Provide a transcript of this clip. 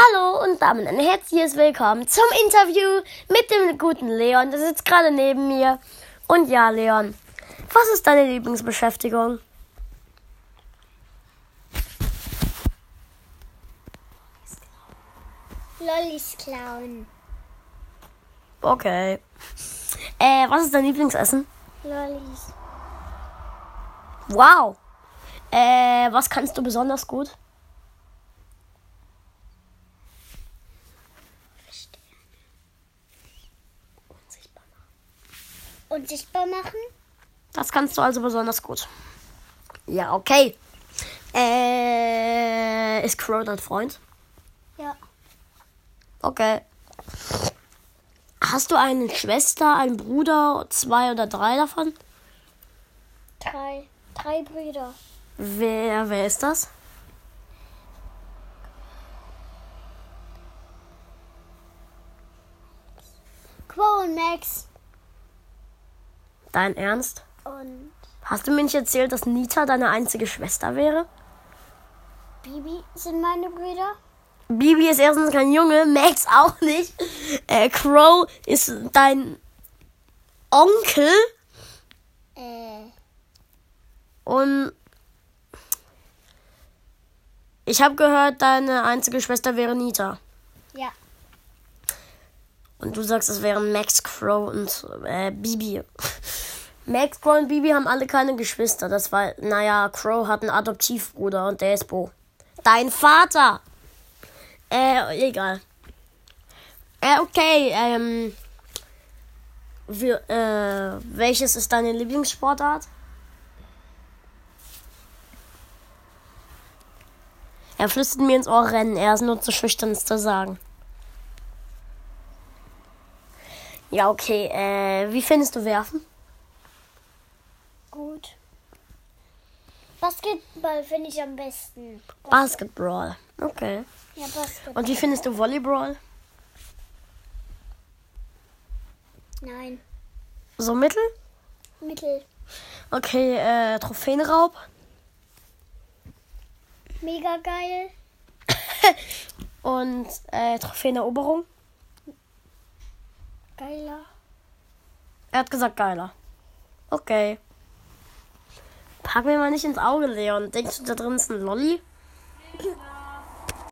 Hallo und damit ein herzliches Willkommen zum Interview mit dem guten Leon. Der sitzt gerade neben mir. Und ja, Leon, was ist deine Lieblingsbeschäftigung? Lollis klauen. Okay. Äh, was ist dein Lieblingsessen? Lollis. Wow. Äh, was kannst du besonders gut? Unsichtbar machen? Das kannst du also besonders gut. Ja, okay. Äh, ist Crow dein Freund? Ja. Okay. Hast du eine Schwester, einen Bruder, zwei oder drei davon? Drei. Drei Brüder. Wer, wer ist das? Quo und Max. Dein Ernst? Und Hast du mir nicht erzählt, dass Nita deine einzige Schwester wäre? Bibi sind meine Brüder. Bibi ist erstens kein Junge, Max auch nicht. Äh, Crow ist dein Onkel Äh. und ich habe gehört, deine einzige Schwester wäre Nita. Ja. Und du sagst, es wären Max, Crow und äh, Bibi. Max, Crow und Bibi haben alle keine Geschwister. Das war, naja, Crow hat einen Adoptivbruder und der ist Bo. Dein Vater! Äh, egal. Äh, okay, ähm. Wir, äh, welches ist deine Lieblingssportart? Er flüstert mir ins Ohr rennen. Er ist nur zu schüchtern, es zu sagen. Ja, okay. Äh, wie findest du Werfen? Gut. Basketball finde ich am besten. Basketball. Okay. Ja, Basketball. Und wie findest du Volleyball? Nein. So mittel? Mittel. Okay, äh, Trophäenraub. Mega geil. Und äh, Trophäeneroberung. Geiler. Er hat gesagt geiler. Okay. Pack mir mal nicht ins Auge, Leon. Denkst du, da drin ist ein Lolli?